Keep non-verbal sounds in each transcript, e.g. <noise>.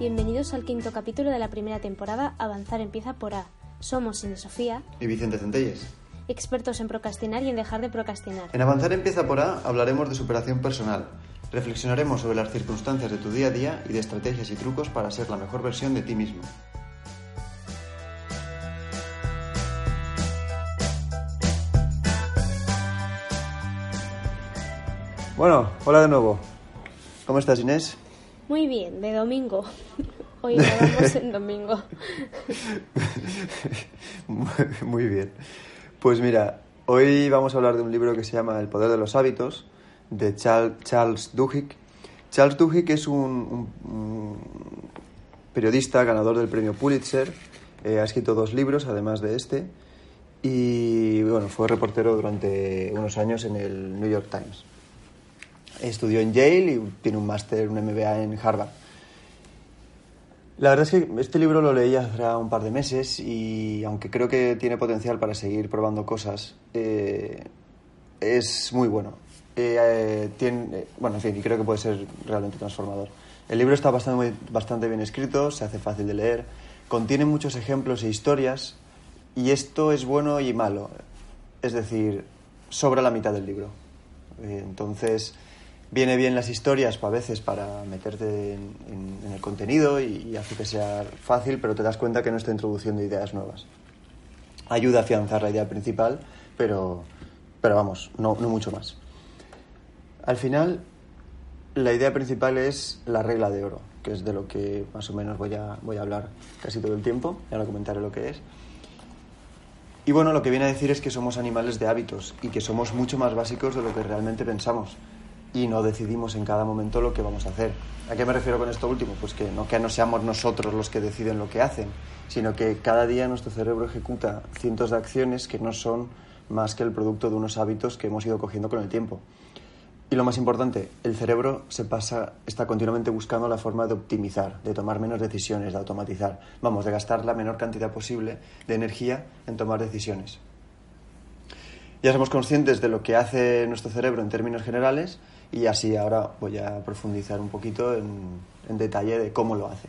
Bienvenidos al quinto capítulo de la primera temporada Avanzar empieza por A. Somos Inés Sofía, y Vicente Centelles. expertos en procrastinar y en dejar de procrastinar. En Avanzar empieza por A hablaremos de superación personal. Reflexionaremos sobre las circunstancias de tu día a día y de estrategias y trucos para ser la mejor versión de ti mismo. Bueno, hola de nuevo. ¿Cómo estás, Inés? Muy bien, de domingo. <laughs> Hoy grabamos en domingo. <laughs> Muy bien. Pues mira, hoy vamos a hablar de un libro que se llama El poder de los hábitos, de Charles Duhigg. Charles Duhigg es un, un- un periodista ganador del premio Pulitzer. Eh, ha escrito dos libros, además de este. Y bueno, fue reportero durante unos años en el New York Times. Estudió en Yale y tiene un máster, un MBA en Harvard. La verdad es que este libro lo leí hace un par de meses y aunque creo que tiene potencial para seguir probando cosas, eh, es muy bueno. Eh, eh, bueno, en fin, y creo que puede ser realmente transformador. El libro está bastante, bastante bien escrito, se hace fácil de leer, contiene muchos ejemplos e historias y esto es bueno y malo. Es decir, sobra la mitad del libro. Entonces, viene bien las historias a veces para meterte en el contenido y, y hace que sea fácil, pero te das cuenta que no está introduciendo ideas nuevas. Ayuda a afianzar la idea principal, pero, pero vamos, no, no mucho más. Al final, la idea principal es la regla de oro, que es de lo que más o menos voy a, voy a hablar casi todo el tiempo, y ahora comentaré lo que es. Y bueno, lo que viene a decir es que somos animales de hábitos y que somos mucho más básicos de lo que realmente pensamos y no decidimos en cada momento lo que vamos a hacer. ¿A qué me refiero con esto último? Pues que no que no seamos nosotros los que deciden lo que hacen, sino que cada día nuestro cerebro ejecuta cientos de acciones que no son más que el producto de unos hábitos que hemos ido cogiendo con el tiempo. Y lo más importante, el cerebro se pasa, está continuamente buscando la forma de optimizar, de tomar menos decisiones, de automatizar. Vamos, de gastar la menor cantidad posible de energía en tomar decisiones. Ya somos conscientes de lo que hace nuestro cerebro en términos generales y así ahora voy a profundizar un poquito en, detalle de cómo lo hace.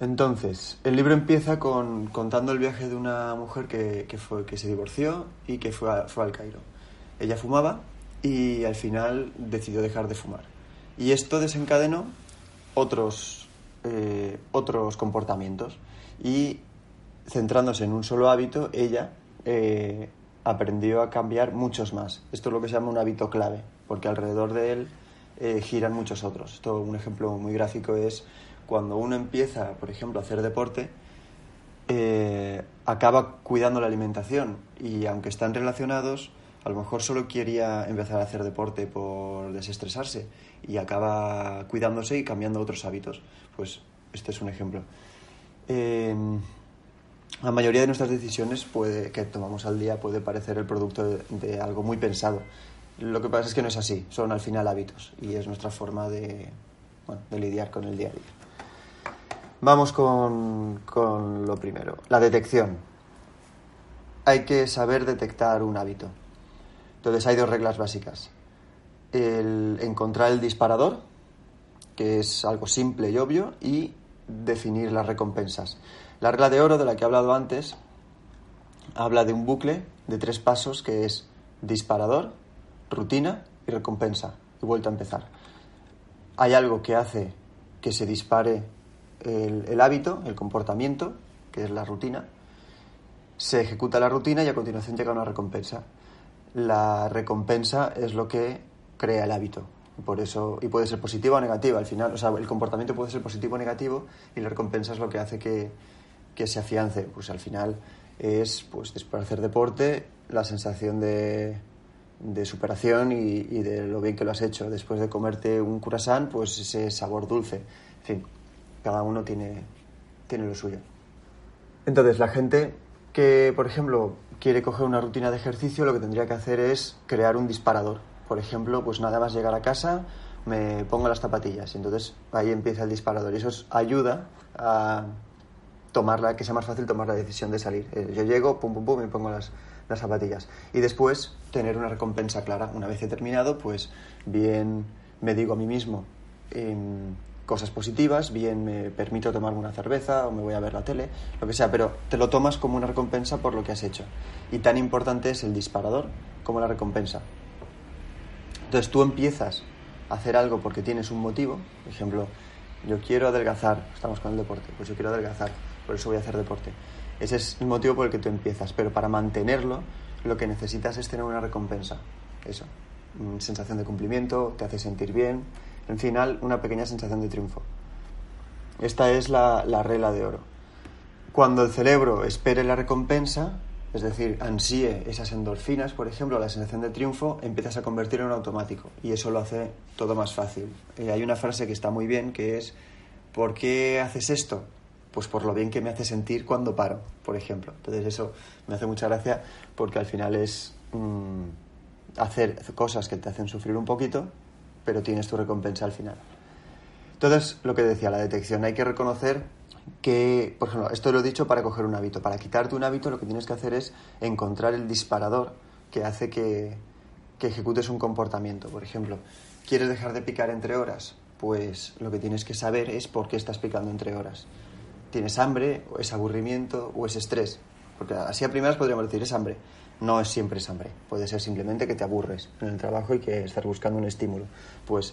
Entonces, el libro empieza con, contando el viaje de una mujer que, que fue, que se divorció y que fue, fue al Cairo. Ella fumaba y al final decidió dejar de fumar. Y esto desencadenó otros, eh, otros comportamientos. Y centrándose en un solo hábito, ella eh, aprendió a cambiar muchos más. Esto es lo que se llama un hábito clave, porque alrededor de él eh, giran muchos otros. Esto, un ejemplo muy gráfico es cuando uno empieza, por ejemplo, a hacer deporte, eh, acaba cuidando la alimentación y aunque están relacionados, a lo mejor solo quería empezar a hacer deporte por desestresarse y acaba cuidándose y cambiando otros hábitos. Pues este es un ejemplo. Eh, la mayoría de nuestras decisiones que tomamos al día puede parecer el producto de algo muy pensado. Lo que pasa es que no es así, son al final hábitos y es nuestra forma de, lidiar con el día a día. Vamos con, con lo primero, la detección. Hay que saber detectar un hábito. Entonces hay dos reglas básicas. El encontrar el disparador, que es algo simple y obvio, y definir las recompensas. La regla de oro de la que he hablado antes habla de un bucle de tres pasos que es disparador, rutina y recompensa. Y vuelta a empezar. Hay algo que hace que se dispare el, hábito, el comportamiento, que es la rutina. Se ejecuta la rutina y a continuación llega una recompensa. La recompensa es lo que crea el hábito. Por eso, y puede ser positiva o negativa. Al final, o sea, el comportamiento puede ser positivo o negativo y la recompensa es lo que hace que, que se afiance. Pues al final es, pues después de hacer deporte, la sensación de, de superación y, de lo bien que lo has hecho. Después de comerte un curasán, pues ese sabor dulce. En fin, cada uno tiene, tiene lo suyo. Entonces, la gente que, por ejemplo, quiere coger una rutina de ejercicio, lo que tendría que hacer es crear un disparador. Por ejemplo, pues nada más llegar a casa, me pongo las zapatillas. Y entonces ahí empieza el disparador. Y eso ayuda a tomar la, que sea más fácil tomar la decisión de salir. Eh, Yo llego, pum, pum, pum, me pongo las, las zapatillas. Y después tener una recompensa clara. Una vez he terminado, pues bien me digo a mí mismo em, cosas positivas, bien me permito tomarme una cerveza o me voy a ver la tele, lo que sea, pero te lo tomas como una recompensa por lo que has hecho. Y tan importante es el disparador como la recompensa. Entonces tú empiezas a hacer algo porque tienes un motivo, por ejemplo, yo quiero adelgazar, estamos con el deporte, pues yo quiero adelgazar, por eso voy a hacer deporte. Ese es el motivo por el que tú empiezas, pero para mantenerlo lo que necesitas es tener una recompensa. Eso, sensación de cumplimiento, te hace sentir bien, en final una pequeña sensación de triunfo. Esta es la, la regla de oro. Cuando el cerebro espere la recompensa, es decir, ansíe esas endorfinas, por ejemplo, la sensación de triunfo, empiezas a convertirlo en automático y eso lo hace todo más fácil. Eh, hay una frase que está muy bien que es, ¿por qué haces esto? Pues por lo bien que me hace sentir cuando paro, por ejemplo. Entonces eso me hace mucha gracia porque al final es mm, hacer cosas que te hacen sufrir un poquito, pero tienes tu recompensa al final. Entonces, lo que decía, la detección, hay que reconocer que, por ejemplo, esto lo he dicho para coger un hábito. Para quitarte un hábito lo que tienes que hacer es encontrar el disparador que hace que, que ejecutes un comportamiento. Por ejemplo, ¿quieres dejar de picar entre horas? Pues lo que tienes que saber es por qué estás picando entre horas. ¿Tienes hambre, o es aburrimiento, o es estrés? Porque así a primeras podríamos decir es hambre. No es siempre es hambre. Puede ser simplemente que te aburres en el trabajo y que estás buscando un estímulo. Pues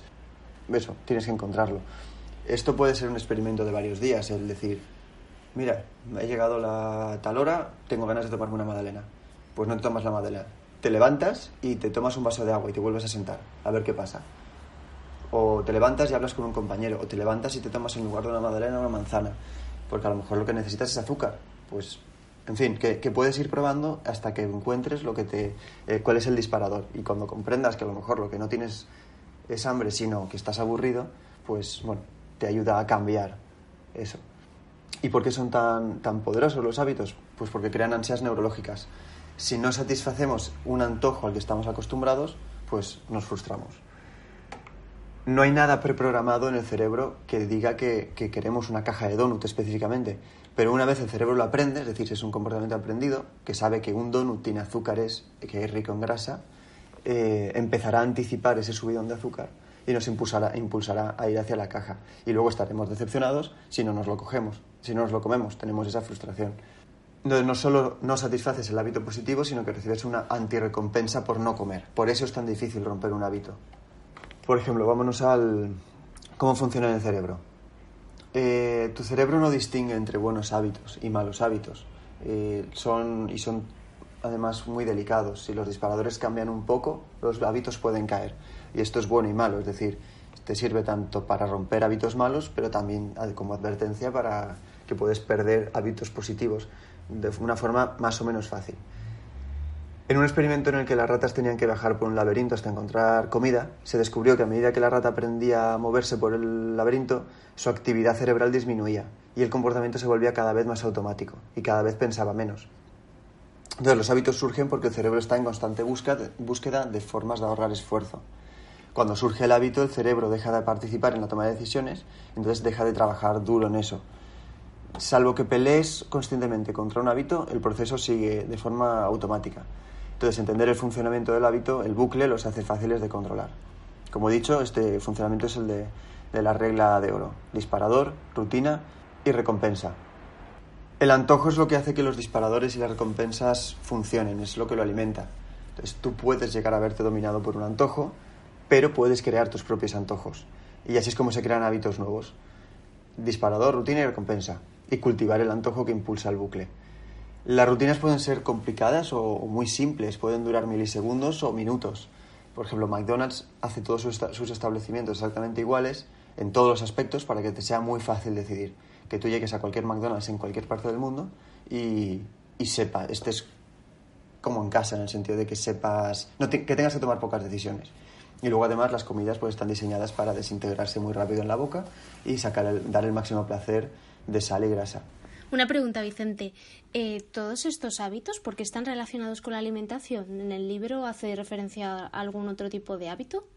eso, tienes que encontrarlo. Esto puede ser un experimento de varios días, el decir, mira, ha llegado la tal hora, tengo ganas de tomarme una magdalena. Pues no te tomas la magdalena. Te levantas y te tomas un vaso de agua y te vuelves a sentar, a ver qué pasa. O te levantas y hablas con un compañero, o te levantas y te tomas en lugar de una magdalena una manzana, porque a lo mejor lo que necesitas es azúcar. Pues, en fin, que, puedes ir probando hasta que encuentres lo que te, eh, cuál es el disparador. Y cuando comprendas que a lo mejor lo que no tienes es hambre, sino que estás aburrido, pues bueno, te ayuda a cambiar eso. ¿Y por qué son tan, tan poderosos los hábitos? Pues porque crean ansias neurológicas. Si no satisfacemos un antojo al que estamos acostumbrados, pues nos frustramos. No hay nada preprogramado en el cerebro que diga que, queremos una caja de donut específicamente, pero una vez el cerebro lo aprende, es decir, es un comportamiento aprendido, que sabe que un donut tiene azúcares, que es rico en grasa, eh, empezará a anticipar ese subidón de azúcar y nos impulsará, a ir hacia la caja. Y luego estaremos decepcionados si no nos lo cogemos, si no nos lo comemos, tenemos esa frustración. Entonces no solo no satisfaces el hábito positivo, sino que recibes una antirrecompensa por no comer. Por eso es tan difícil romper un hábito. Por ejemplo, vámonos al cómo funciona el cerebro. Eh, tu cerebro no distingue entre buenos hábitos y malos hábitos. Eh, son, y son además muy delicados. Si los disparadores cambian un poco, los hábitos pueden caer. Y esto es bueno y malo, es decir, te sirve tanto para romper hábitos malos, pero también como advertencia para que puedes perder hábitos positivos de una forma más o menos fácil. En un experimento en el que las ratas tenían que viajar por un laberinto hasta encontrar comida, se descubrió que a medida que la rata aprendía a moverse por el laberinto, su actividad cerebral disminuía y el comportamiento se volvía cada vez más automático y cada vez pensaba menos. Entonces los hábitos surgen porque el cerebro está en constante búsqueda de formas de ahorrar esfuerzo. Cuando surge el hábito, el cerebro deja de participar en la toma de decisiones, entonces deja de trabajar duro en eso. Salvo que pelees conscientemente contra un hábito, el proceso sigue de forma automática. Entonces, entender el funcionamiento del hábito, el bucle, los hace fáciles de controlar. Como he dicho, este funcionamiento es el de, la regla de oro. Disparador, rutina y recompensa. El antojo es lo que hace que los disparadores y las recompensas funcionen, es lo que lo alimenta. Entonces tú puedes llegar a verte dominado por un antojo, pero puedes crear tus propios antojos. Y así es como se crean hábitos nuevos. Disparador, rutina y recompensa. Y cultivar el antojo que impulsa el bucle. Las rutinas pueden ser complicadas o muy simples, pueden durar milisegundos o minutos. Por ejemplo, McDonald's hace todos sus establecimientos exactamente iguales en todos los aspectos para que te sea muy fácil decidir que tú llegues a cualquier McDonald's en cualquier parte del mundo y, y sepa, estés como en casa, en el sentido de que sepas, que tengas que tomar pocas decisiones. Y luego además las comidas pues están diseñadas para desintegrarse muy rápido en la boca y sacar dar el máximo placer de sal y grasa. Una pregunta, Vicente. Eh, ¿Todos estos hábitos, por qué están relacionados con la alimentación? ¿En el libro hace referencia a algún otro tipo de hábito?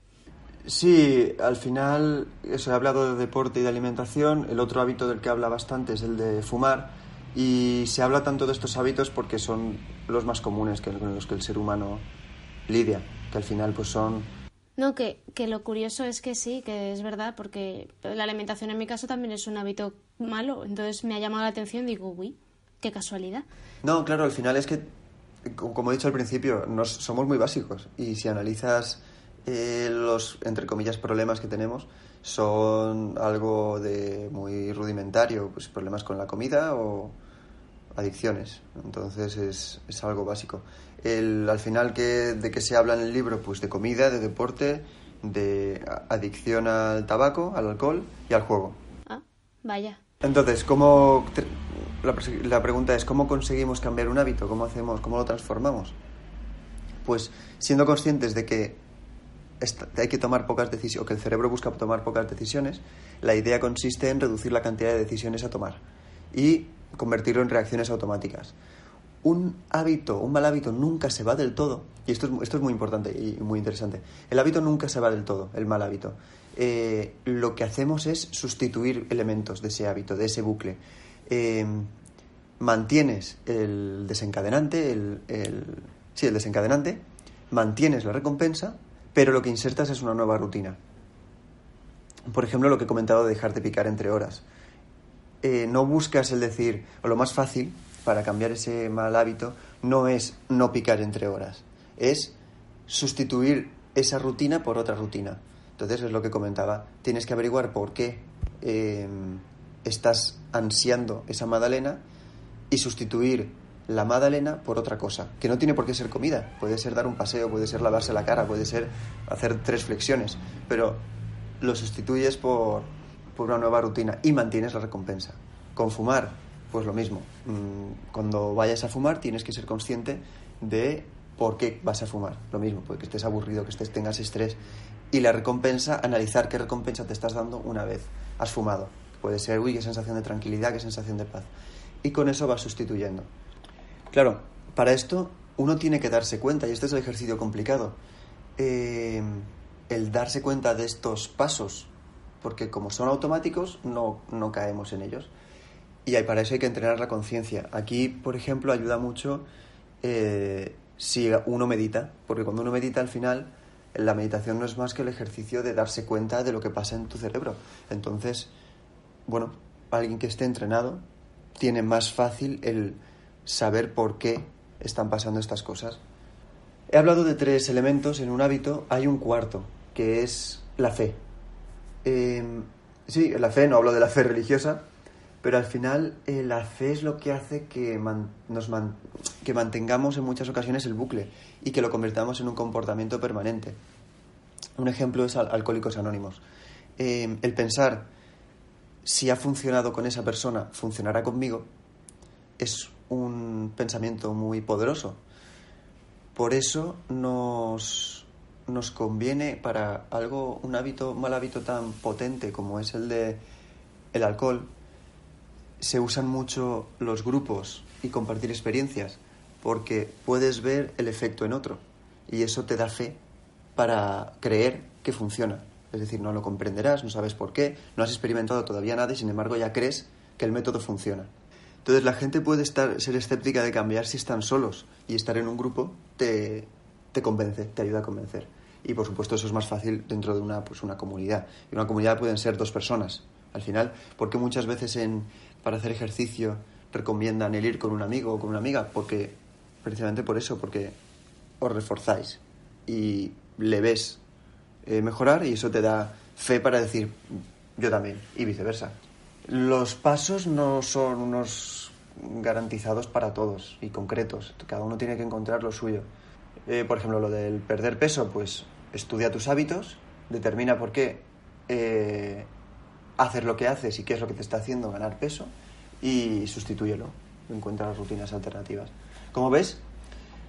Sí, al final, eso he hablado de deporte y de alimentación. El otro hábito del que habla bastante es el de fumar. Y se habla tanto de estos hábitos porque son los más comunes que, con los que el ser humano lidia, que al final pues son... No, que, que lo curioso es que sí, que es verdad, porque la alimentación en mi caso también es un hábito malo, entonces me ha llamado la atención digo, uy, qué casualidad. No, claro, al final es que, como he dicho al principio, nos, somos muy básicos y si analizas eh, los, entre comillas, problemas que tenemos, son algo de muy rudimentario, pues problemas con la comida o adicciones. Entonces es, es algo básico. El, al final, que, ¿de qué se habla en el libro? Pues de comida, de deporte, de adicción al tabaco, al alcohol y al juego. Ah, vaya. Entonces, ¿cómo, la, la pregunta es, ¿cómo conseguimos cambiar un hábito? ¿Cómo hacemos, cómo lo transformamos? Pues siendo conscientes de que hay que tomar pocas decisiones, o que el cerebro busca tomar pocas decisiones, la idea consiste en reducir la cantidad de decisiones a tomar y convertirlo en reacciones automáticas. Un hábito, un mal hábito nunca se va del todo, y esto es, esto es muy importante y muy interesante, el hábito nunca se va del todo, el mal hábito. Eh, lo que hacemos es sustituir elementos de ese hábito, de ese bucle. Eh, mantienes el desencadenante, el, el, sí, el desencadenante, mantienes la recompensa pero lo que insertas es una nueva rutina. Por ejemplo, lo que he comentado de dejarte picar entre horas. Eh, no buscas el decir, o lo más fácil para cambiar ese mal hábito no es no picar entre horas, es sustituir esa rutina por otra rutina. Entonces es lo que comentaba, tienes que averiguar por qué eh, estás ansiando esa magdalena y sustituir la magdalena por otra cosa, que no tiene por qué ser comida, puede ser dar un paseo, puede ser lavarse la cara, puede ser hacer tres flexiones, pero lo sustituyes por, por una nueva rutina y mantienes la recompensa. Con fumar, pues lo mismo. Mm, cuando vayas a fumar tienes que ser consciente de por qué vas a fumar. Lo mismo, porque estés aburrido, que estés, tengas estrés. Y la recompensa, analizar qué recompensa te estás dando una vez has fumado. Puede ser, uy, qué sensación de tranquilidad, qué sensación de paz. Y con eso vas sustituyendo. Claro, para esto uno tiene que darse cuenta, y este es el ejercicio complicado, eh, el darse cuenta de estos pasos, porque como son automáticos, no, no caemos en ellos. Y para eso hay que entrenar la conciencia. Aquí, por ejemplo, ayuda mucho eh, si uno medita, porque cuando uno medita al final, la meditación no es más que el ejercicio de darse cuenta de lo que pasa en tu cerebro. Entonces, bueno, alguien que esté entrenado tiene más fácil el saber por qué están pasando estas cosas. He hablado de tres elementos en un hábito, hay un cuarto, que es la fe. Em, sí, la fe, no hablo de la fe religiosa, pero al final eh, la fe es lo que hace que, nos que mantengamos en muchas ocasiones el bucle y que lo convirtamos en un comportamiento permanente. Un ejemplo es Alcohólicos Anónimos. Em, el pensar si ha funcionado con esa persona, funcionará conmigo, es un pensamiento muy poderoso. Por eso nos, nos conviene para algo, un hábito, mal hábito tan potente como es el de el alcohol, se usan mucho los grupos y compartir experiencias, porque puedes ver el efecto en otro y eso te da fe para creer que funciona. Es decir, no lo comprenderás, no sabes por qué, no has experimentado todavía nada y sin embargo ya crees que el método funciona. Entonces la gente puede estar, ser escéptica de cambiar si están solos y estar en un grupo te, te convence, te ayuda a convencer. Y por supuesto eso es más fácil dentro de una, pues, una comunidad. Y una comunidad pueden ser dos personas. Al final, porque muchas veces en, para hacer ejercicio recomiendan el ir con un amigo o con una amiga? Porque, precisamente por eso, porque os reforzáis y le ves eh, mejorar y eso te da fe para decir yo también y viceversa. Los pasos no son unos garantizados para todos y concretos. Cada uno tiene que encontrar lo suyo. Eh, por ejemplo, lo del perder peso, pues estudia tus hábitos, determina por qué eh, hacer lo que haces y qué es lo que te está haciendo ganar peso y sustitúyelo. Encuentra las rutinas alternativas. Como ves,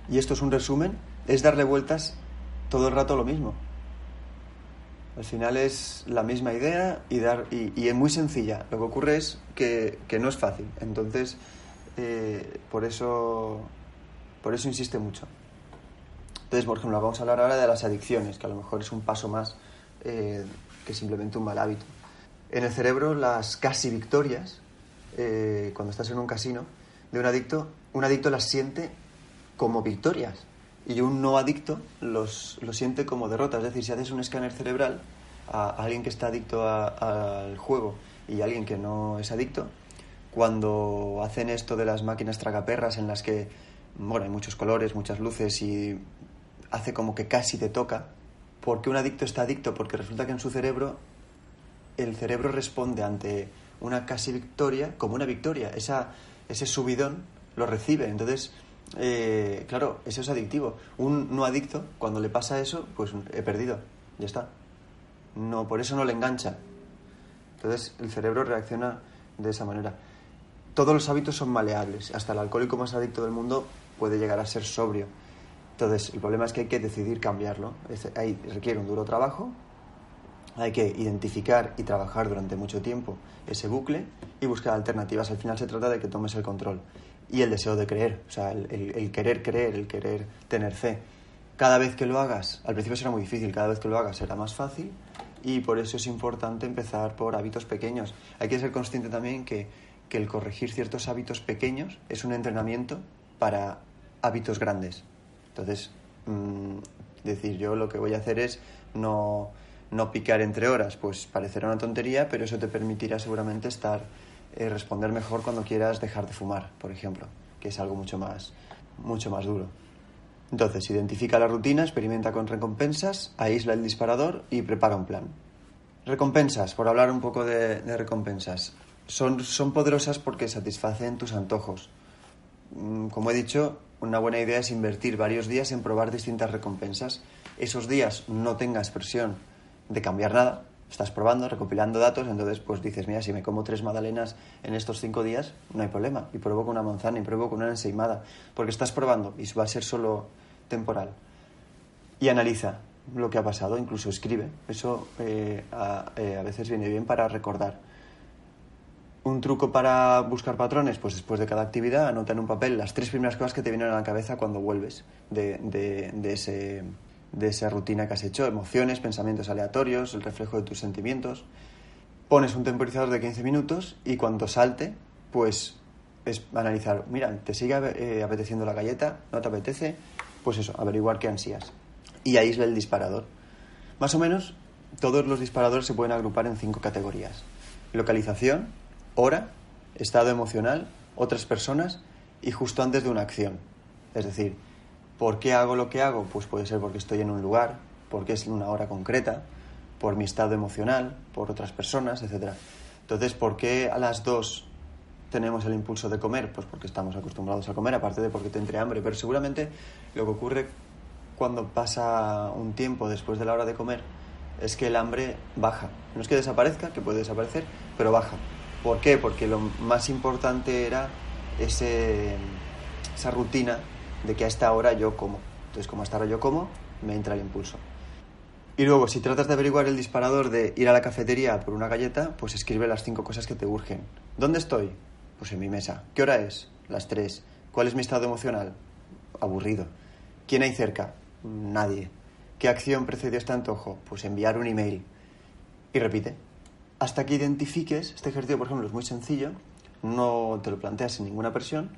y esto es un resumen, es darle vueltas todo el rato lo mismo. Al final es la misma idea y, dar, y, es muy sencilla. Lo que ocurre es que, no es fácil. Entonces, eh, por, eso, por eso insiste mucho. Entonces, por ejemplo, vamos a hablar ahora de las adicciones, que a lo mejor es un paso más eh, que simplemente un mal hábito. En el cerebro, las casi victorias, eh, cuando estás en un casino, de un adicto, un adicto las siente como victorias. y un no adicto los, lo siente como derrota. Es decir, si haces un escáner cerebral a, alguien que está adicto al juego y a alguien que no es adicto, cuando hacen esto de las máquinas tragaperras en las que, bueno, hay muchos colores, muchas luces y hace como que casi te toca, ¿por qué un adicto está adicto? Porque resulta que en su cerebro el cerebro responde ante una casi victoria como una victoria. Esa, ese subidón lo recibe. Entonces, eh, claro, eso es adictivo. Un no adicto, cuando le pasa eso, pues he perdido. Ya está. No, por eso no le engancha. Entonces, el cerebro reacciona de esa manera. Todos los hábitos son maleables. Hasta el alcohólico más adicto del mundo puede llegar a ser sobrio. Entonces, el problema es que hay que decidir cambiarlo. ahí requiere un duro trabajo, hay que identificar y trabajar durante mucho tiempo ese bucle y buscar alternativas. Al final se trata de que tomes el control y el deseo de creer, o sea, el, querer creer, el querer tener fe. Cada vez que lo hagas, al principio será muy difícil, cada vez que lo hagas será más fácil y por eso es importante empezar por hábitos pequeños. Hay que ser consciente también que, que el corregir ciertos hábitos pequeños es un entrenamiento para hábitos grandes. Entonces, mm, decir, yo lo que voy a hacer es no no picar entre horas, pues parecerá una tontería, pero eso te permitirá seguramente estar, eh, responder mejor cuando quieras dejar de fumar, por ejemplo, que es algo mucho más, mucho más duro. Entonces, identifica la rutina, experimenta con recompensas, aísla el disparador y prepara un plan. Recompensas, por hablar un poco de, de recompensas. Son, son poderosas porque satisfacen tus antojos. Mm, como he dicho, una buena idea es invertir varios días en probar distintas recompensas. Esos días no tengas presión de cambiar nada, estás probando, recopilando datos, entonces pues dices, mira, si me como tres magdalenas en estos cinco días, no hay problema, y pruebo con una manzana, y pruebo con una ensaimada, porque estás probando y va a ser solo temporal. Y analiza lo que ha pasado, incluso escribe, eso eh, eh, a, veces viene bien para recordar. Un truco para buscar patrones, pues después de cada actividad anota en un papel las tres primeras cosas que te vienen a la cabeza cuando vuelves de, de ese de esa rutina que has hecho, emociones, pensamientos aleatorios, el reflejo de tus sentimientos. Pones un temporizador de 15 minutos y cuando salte, pues es analizar, mira, ¿te sigue eh, apeteciendo la galleta? ¿No te apetece? Pues eso, averiguar qué ansías. Y aísla el disparador. Más o menos, todos los disparadores se pueden agrupar en cinco categorías. Localización, hora, estado emocional, otras personas y justo antes de una acción. Es decir, ¿Por qué hago lo que hago? Pues puede ser porque estoy en un lugar, porque es una hora concreta, por mi estado emocional, por otras personas, etc. Entonces, ¿por qué a las dos tenemos el impulso de comer? Pues porque estamos acostumbrados a comer, aparte de porque te entre hambre. Pero seguramente lo que ocurre cuando pasa un tiempo después de la hora de comer es que el hambre baja. No es que desaparezca, que puede desaparecer, pero baja. ¿Por qué? Porque lo más importante era ese, esa rutina de que a esta hora yo como. Entonces, como a esta yo como, me entra el impulso. Y luego, si tratas de averiguar el disparador de ir a la cafetería por una galleta, pues escribe las cinco cosas que te urgen. ¿Dónde estoy? Pues en mi mesa. ¿Qué hora es? Las tres. ¿Cuál es mi estado emocional? Aburrido. ¿Quién hay cerca? Nadie. ¿Qué acción precedió este antojo? Pues enviar un email. Y repite. Hasta que identifiques, este ejercicio, por ejemplo, es muy sencillo, no te lo planteas sin ninguna presión,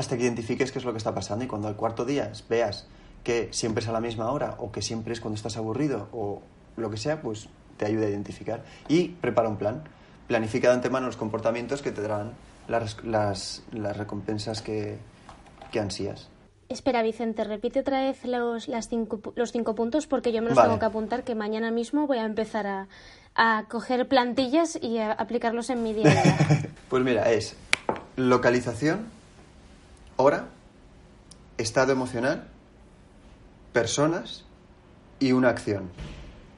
hasta que identifiques qué es lo que está pasando y cuando al cuarto día veas que siempre es a la misma hora o que siempre es cuando estás aburrido o lo que sea, pues te ayuda a identificar y prepara un plan. Planifica de antemano los comportamientos que te darán las, las, recompensas que, que ansías. Espera, Vicente, repite otra vez los, las cinco, los cinco puntos porque yo me los tengo que apuntar que mañana mismo voy a empezar a, a coger plantillas y a aplicarlos en mi día. <laughs> pues mira, es localización, hora, estado emocional, personas y una acción.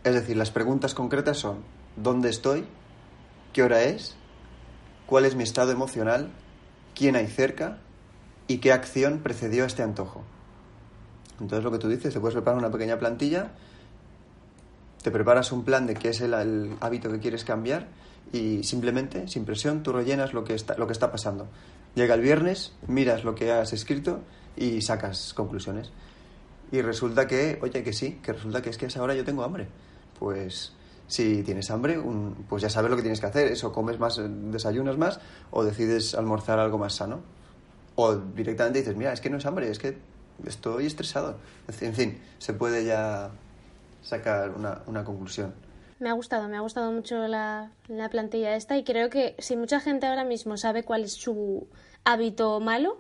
Es decir, las preguntas concretas son ¿dónde estoy? ¿Qué hora es? ¿Cuál es mi estado emocional? ¿Quién hay cerca? ¿Y qué acción precedió a este antojo? Entonces lo que tú dices, te puedes preparar una pequeña plantilla, te preparas un plan de qué es el, el hábito que quieres cambiar y simplemente, sin presión, tú rellenas lo que está, lo que está pasando. Llega el viernes, miras lo que has escrito y sacas conclusiones. Y resulta que, oye, que sí, que resulta que es que a esa hora yo tengo hambre. Pues si tienes hambre, pues ya sabes lo que tienes que hacer. Eso, comes más, desayunas más o decides almorzar algo más sano. O directamente dices, mira, es que no es hambre, es que estoy estresado. En fin, se puede ya sacar una, una conclusión. Me ha gustado, me ha gustado mucho la, la plantilla esta y creo que si mucha gente ahora mismo sabe cuál es su hábito malo,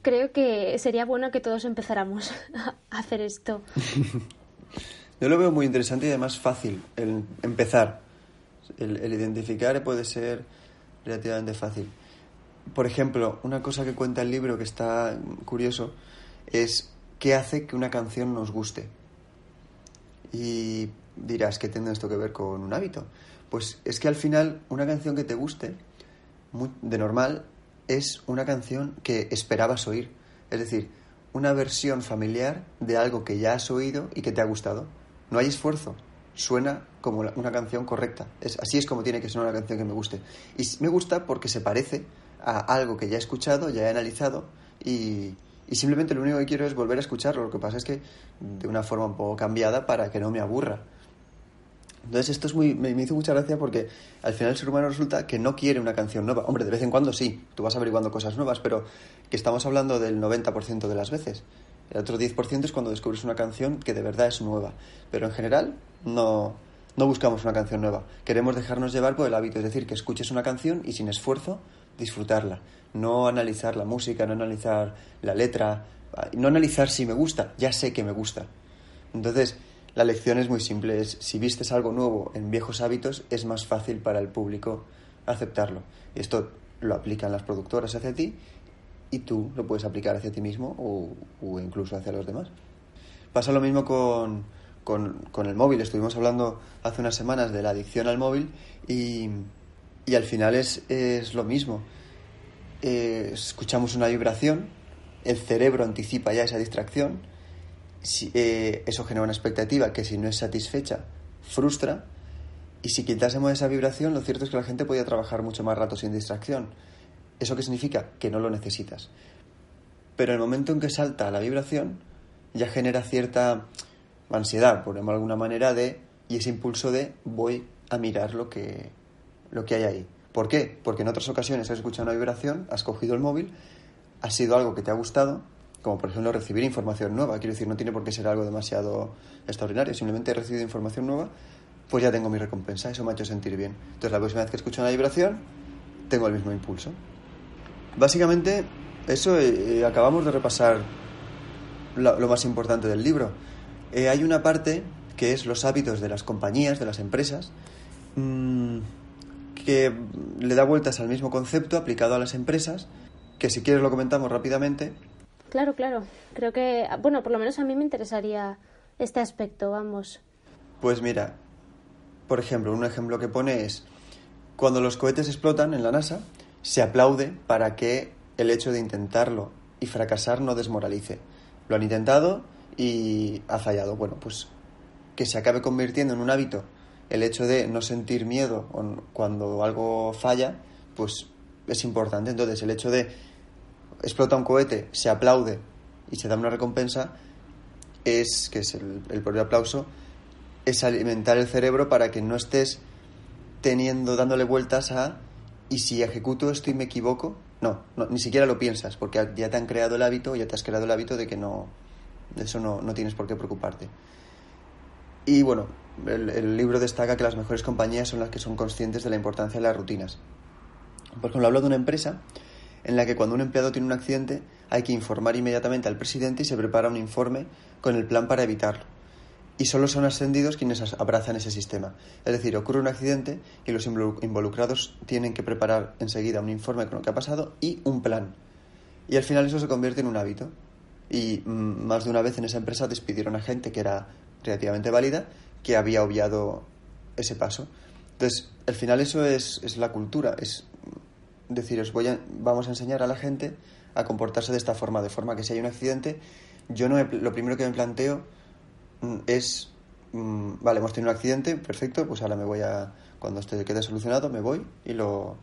creo que sería bueno que todos empezáramos <laughs> a hacer esto. <laughs> Yo lo veo muy interesante y además fácil el empezar. El, el, identificar puede ser relativamente fácil. Por ejemplo, una cosa que cuenta el libro que está curioso es qué hace que una canción nos guste. Y dirás, ¿qué tiene esto que ver con un hábito? Pues es que al final una canción que te guste, de normal, es una canción que esperabas oír. Es decir, una versión familiar de algo que ya has oído y que te ha gustado. No hay esfuerzo. Suena como una canción correcta. Es, así es como tiene que ser una canción que me guste. Y me gusta porque se parece a algo que ya he escuchado, ya he analizado y, y simplemente lo único que quiero es volver a escucharlo. Lo que pasa es que de una forma un poco cambiada para que no me aburra. Entonces esto es muy, me, hizo mucha gracia porque al final el ser humano resulta que no quiere una canción nueva. Hombre, de vez en cuando sí, tú vas averiguando cosas nuevas, pero que estamos hablando del 90% de las veces. El otro 10% es cuando descubres una canción que de verdad es nueva. Pero en general no, no buscamos una canción nueva. Queremos dejarnos llevar por el hábito, es decir, que escuches una canción y sin esfuerzo disfrutarla. No analizar la música, no analizar la letra, no analizar si me gusta, ya sé que me gusta. Entonces, la lección es muy simple, es si vistes algo nuevo en viejos hábitos, es más fácil para el público aceptarlo. Esto lo aplican las productoras hacia ti y tú lo puedes aplicar hacia ti mismo o, incluso hacia los demás. Pasa lo mismo con, con, el móvil. Estuvimos hablando hace unas semanas de la adicción al móvil y, y al final es, es lo mismo. Eh, escuchamos una vibración, el cerebro anticipa ya esa distracción si, eh, eso genera una expectativa que si no es satisfecha, frustra. Y si quitásemos esa vibración, lo cierto es que la gente podía trabajar mucho más rato sin distracción. ¿Eso qué significa? Que no lo necesitas. Pero el momento en que salta la vibración, ya genera cierta ansiedad, por alguna manera, de, y ese impulso de voy a mirar lo que, lo que hay ahí. ¿Por qué? Porque en otras ocasiones has escuchado una vibración, has cogido el móvil, ha sido algo que te ha gustado, como por ejemplo recibir información nueva. Quiero decir, no tiene por qué ser algo demasiado extraordinario, simplemente he recibido información nueva, pues ya tengo mi recompensa, eso me ha hecho sentir bien. Entonces la próxima vez que escucho una vibración, tengo el mismo impulso. Básicamente, eso eh, eh, acabamos de repasar lo, más importante del libro. Eh, hay una parte que es los hábitos de las compañías, de las empresas, mm, que le da vueltas al mismo concepto aplicado a las empresas, que si quieres lo comentamos rápidamente, Claro, claro. Creo que, bueno, por lo menos a mí me interesaría este aspecto, vamos. Pues mira, por ejemplo, un ejemplo que pone es, cuando los cohetes explotan en la NASA, se aplaude para que el hecho de intentarlo y fracasar no desmoralice. Lo han intentado y ha fallado. Bueno, pues que se acabe convirtiendo en un hábito el hecho de no sentir miedo cuando algo falla, pues es importante. Entonces, el hecho de explota un cohete, se aplaude y se da una recompensa, es, que es el, propio aplauso, es alimentar el cerebro para que no estés teniendo, dándole vueltas a, y si ejecuto esto y me equivoco, no, ni siquiera lo piensas, porque ya te han creado el hábito, ya te has creado el hábito de que no, de eso no, no tienes por qué preocuparte. Y bueno, el, el, libro destaca que las mejores compañías son las que son conscientes de la importancia de las rutinas. Por ejemplo, hablo de una empresa en la que cuando un empleado tiene un accidente hay que informar inmediatamente al presidente y se prepara un informe con el plan para evitarlo. Y solo son ascendidos quienes abrazan ese sistema. Es decir, ocurre un accidente y los involucrados tienen que preparar enseguida un informe con lo que ha pasado y un plan. Y al final eso se convierte en un hábito. Y mm, más de una vez en esa empresa despidieron a gente que era relativamente válida, que había obviado ese paso. Entonces, al final eso es, es la cultura, es deciros, voy a, vamos a enseñar a la gente a comportarse de esta forma, de forma que si hay un accidente, yo no lo primero que me planteo mm, es, mm, vale, hemos tenido un accidente, perfecto, pues ahora me voy a, cuando esté quede solucionado, me voy y lo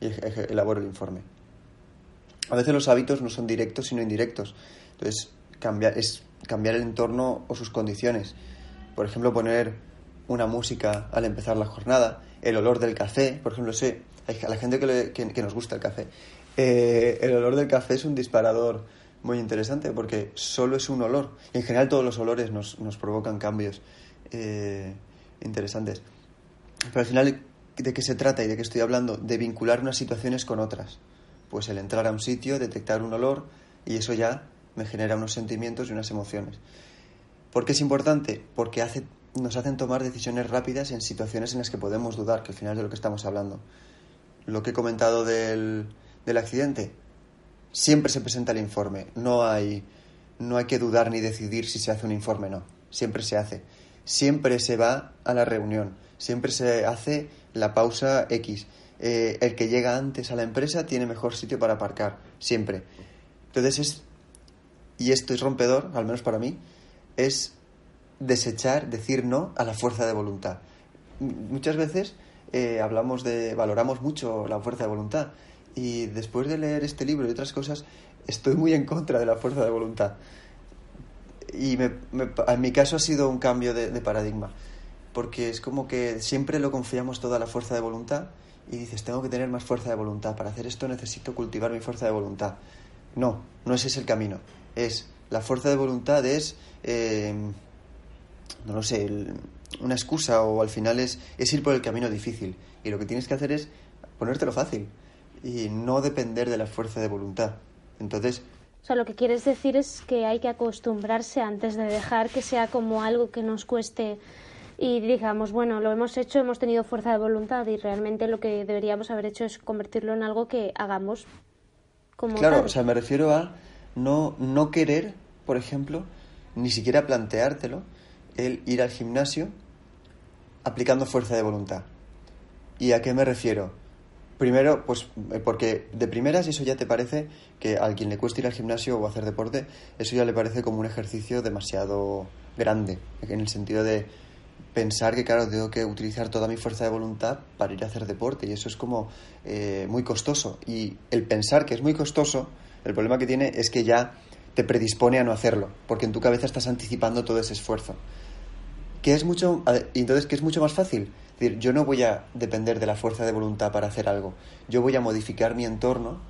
y elaboro el informe. A veces los hábitos no son directos, sino indirectos. Entonces, cambiar, es cambiar el entorno o sus condiciones. Por ejemplo, poner una música al empezar la jornada, el olor del café, por ejemplo, a la gente que, nos gusta el café. Eh, el olor del café es un disparador muy interesante porque solo es un olor. En general todos los olores nos, nos provocan cambios eh, interesantes. Pero al final, ¿de qué se trata y de qué estoy hablando? De vincular unas situaciones con otras. Pues el entrar a un sitio, detectar un olor y eso ya me genera unos sentimientos y unas emociones. ¿Por qué es importante? Porque hace, nos hacen tomar decisiones rápidas en situaciones en las que podemos dudar, que al final es de lo que estamos hablando. Lo que he comentado del, del accidente, siempre se presenta el informe. No hay, no hay que dudar ni decidir si se hace un informe o no. Siempre se hace. Siempre se va a la reunión. Siempre se hace la pausa X. Eh, el que llega antes a la empresa tiene mejor sitio para aparcar. Siempre. Entonces es, y esto es rompedor, al menos para mí, es desechar, decir no a la fuerza de voluntad. Muchas veces eh, hablamos de, valoramos mucho la fuerza de voluntad y después de leer este libro y otras cosas, estoy muy en contra de la fuerza de voluntad. Y me, en mi caso ha sido un cambio de, paradigma, porque es como que siempre lo confiamos toda la fuerza de voluntad y dices, tengo que tener más fuerza de voluntad, para hacer esto necesito cultivar mi fuerza de voluntad. No, no ese es el camino. Es, la fuerza de voluntad es, eh, no lo sé, una excusa o al final es, es ir por el camino difícil. Y lo que tienes que hacer es ponértelo fácil y no depender de la fuerza de voluntad. Entonces... O sea, lo que quieres decir es que hay que acostumbrarse antes de dejar que sea como algo que nos cueste y digamos, bueno, lo hemos hecho, hemos tenido fuerza de voluntad y realmente lo que deberíamos haber hecho es convertirlo en algo que hagamos como Claro, o sea, me refiero a no, no querer, por ejemplo, ni siquiera planteártelo, el ir al gimnasio aplicando fuerza de voluntad. ¿Y a qué me refiero? Primero, pues eh, porque de primeras eso ya te parece que a quien le cuesta ir al gimnasio o hacer deporte, eso ya le parece como un ejercicio demasiado grande, en el sentido de pensar que, claro, tengo que utilizar toda mi fuerza de voluntad para ir a hacer deporte y eso es como eh, muy costoso. Y el pensar que es muy costoso, el problema que tiene es que ya te predispone a no hacerlo, porque en tu cabeza estás anticipando todo ese esfuerzo. Que es mucho, entonces, que es mucho más fácil decir, yo no voy a depender de la fuerza de voluntad para hacer algo. Yo voy a modificar mi entorno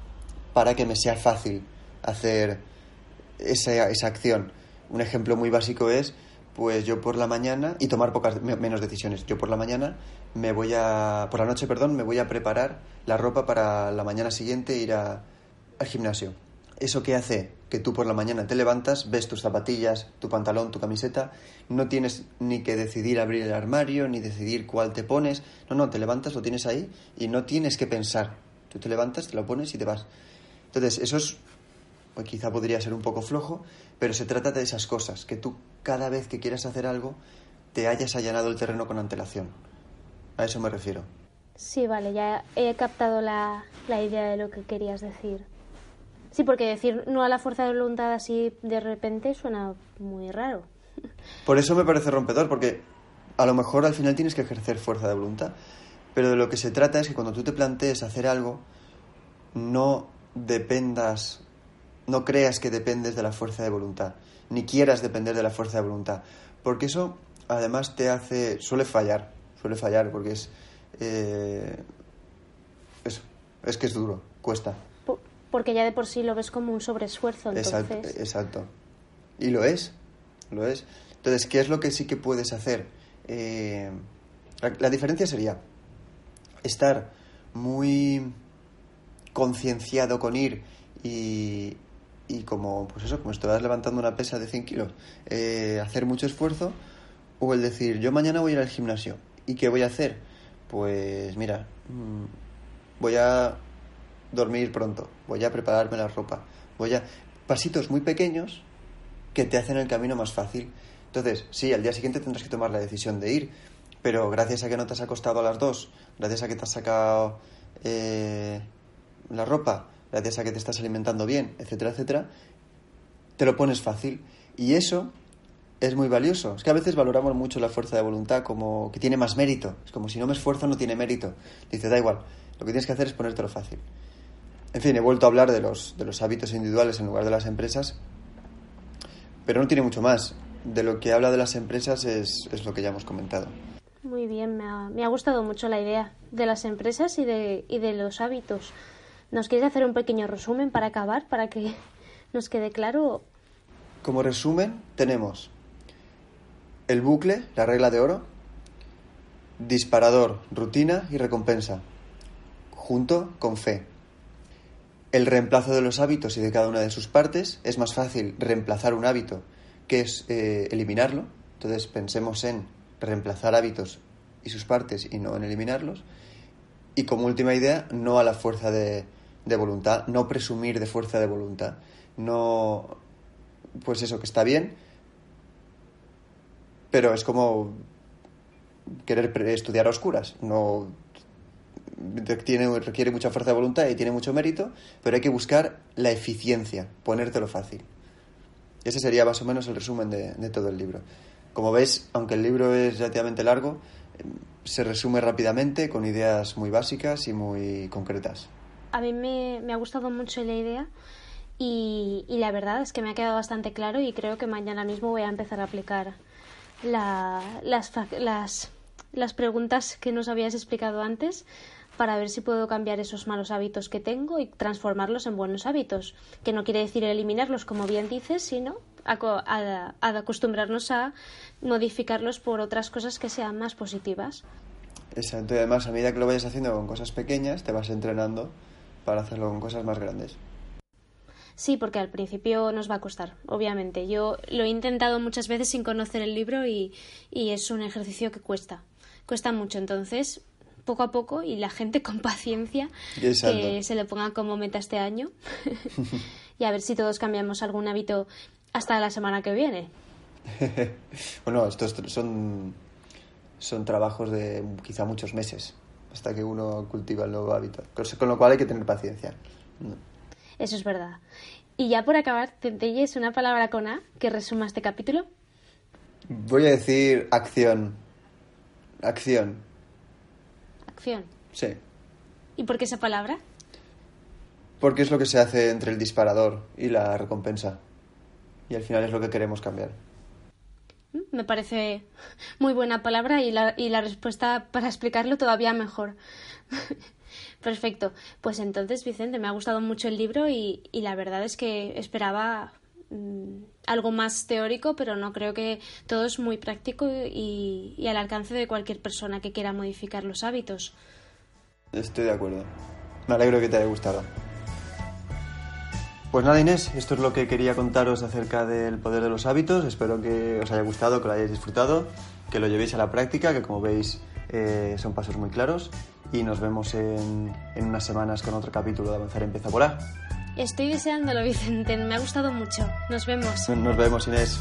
para que me sea fácil hacer esa, esa acción. Un ejemplo muy básico es, pues yo por la mañana, y tomar pocas, menos decisiones, yo por la mañana me voy a, por la noche, perdón, me voy a preparar la ropa para la mañana siguiente ir a, al gimnasio. ¿Eso qué hace? Que tú por la mañana te levantas, ves tus zapatillas, tu pantalón, tu camiseta, no tienes ni que decidir abrir el armario, ni decidir cuál te pones, no, no, te levantas, lo tienes ahí y no tienes que pensar. Tú te levantas, te lo pones y te vas. Entonces, eso es, pues quizá podría ser un poco flojo, pero se trata de esas cosas, que tú cada vez que quieras hacer algo, te hayas allanado el terreno con antelación. A eso me refiero. Sí, vale, ya he captado la, la idea de lo que querías decir. Sí, porque decir no a la fuerza de voluntad así de repente suena muy raro. <laughs> Por eso me parece rompedor, porque a lo mejor al final tienes que ejercer fuerza de voluntad. Pero de lo que se trata es que cuando tú te plantees hacer algo, no dependas, no creas que dependes de la fuerza de voluntad, ni quieras depender de la fuerza de voluntad. Porque eso además te hace, suele fallar, suele fallar, porque es, eh, eso, es que es duro, cuesta porque ya de por sí lo ves como un sobreesfuerzo. Entonces... Exacto, exacto. Y lo es, lo es. Entonces, ¿qué es lo que sí que puedes hacer? Eh, la, diferencia sería estar muy concienciado con ir y, y como, pues eso, como vas levantando una pesa de 100 kilos, eh, hacer mucho esfuerzo, o el decir, yo mañana voy a ir al gimnasio, ¿y qué voy a hacer? Pues mira, mm, voy a dormir pronto, voy a prepararme la ropa, voy a... Pasitos muy pequeños que te hacen el camino más fácil. Entonces, sí, al día siguiente tendrás que tomar la decisión de ir, pero gracias a que no te has acostado a las dos, gracias a que te has sacado eh, la ropa, gracias a que te estás alimentando bien, etcétera, etcétera, te lo pones fácil. Y eso es muy valioso. Es que a veces valoramos mucho la fuerza de voluntad como que tiene más mérito. Es como si no me esfuerzo no tiene mérito. Dice, da igual, lo que tienes que hacer es ponértelo fácil. En fin, he vuelto a hablar de los, de los hábitos individuales en lugar de las empresas, pero no tiene mucho más. De lo que habla de las empresas es, es lo que ya hemos comentado. Muy bien, me ha, me ha, gustado mucho la idea de las empresas y de, y de los hábitos. ¿Nos quieres hacer un pequeño resumen para acabar, para que nos quede claro. Como resumen, tenemos el bucle, la regla de oro, disparador, rutina y recompensa, junto con fe. El reemplazo de los hábitos y de cada una de sus partes es más fácil reemplazar un hábito que es eh, eliminarlo. Entonces pensemos en reemplazar hábitos y sus partes y no en eliminarlos. Y como última idea, no a la fuerza de, voluntad, no presumir de fuerza de voluntad. No, pues eso, que está bien, pero es como querer estudiar a oscuras. No tiene, requiere mucha fuerza de voluntad y tiene mucho mérito, pero hay que buscar la eficiencia, ponértelo fácil. Ese sería más o menos el resumen de, de todo el libro. Como veis, aunque el libro es relativamente largo, se resume rápidamente con ideas muy básicas y muy concretas. A mí me, me ha gustado mucho la idea y, y, la verdad es que me ha quedado bastante claro y creo que mañana mismo voy a empezar a aplicar la, las, las, las preguntas que nos habías explicado antes para ver si puedo cambiar esos malos hábitos que tengo y transformarlos en buenos hábitos, que no quiere decir eliminarlos, como bien dices, sino a, a, a acostumbrarnos a modificarlos por otras cosas que sean más positivas. Exacto, y además a medida que lo vayas haciendo con cosas pequeñas, te vas entrenando para hacerlo con cosas más grandes. Sí, porque al principio nos va a costar, obviamente. Yo lo he intentado muchas veces sin conocer el libro y, y es un ejercicio que cuesta. Cuesta mucho, entonces poco a poco y la gente con <laughs> paciencia Exacto. que se le ponga como meta este año <laughs> <laughs> y a ver si todos cambiamos algún hábito hasta la semana que viene. bueno, estos son, son trabajos de quizá muchos meses hasta que uno cultiva el nuevo hábito, con lo cual hay que tener paciencia. Eso es verdad. Y ya por acabar, ¿Centelles una palabra con A que resuma este capítulo? Voy a decir acción. Acción. Acción. Sí. ¿Y por qué esa palabra? Porque es lo que se hace entre el disparador y la recompensa. Y al final es lo que queremos cambiar. Me parece muy buena palabra y la, y la respuesta para explicarlo todavía mejor. <laughs> Perfecto. Pues entonces, Vicente, me ha gustado mucho el libro y, y la verdad es que esperaba mmm, algo más teórico, pero no creo que todo es muy práctico y, y al alcance de cualquier persona que quiera modificar los hábitos. Estoy de acuerdo. Me alegro que te haya gustado. Pues nada, Inés, esto es lo que quería contaros acerca del poder de los hábitos. Espero que os haya gustado, que lo hayáis disfrutado, que lo llevéis a la práctica, que como veis eh, son pasos muy claros. Y nos vemos en, en unas semanas con otro capítulo de Avanzar Empieza a Volar. Estoy deseándolo, <laughs> Vicente. Me ha gustado mucho. Nos vemos. Nos vemos, Inés.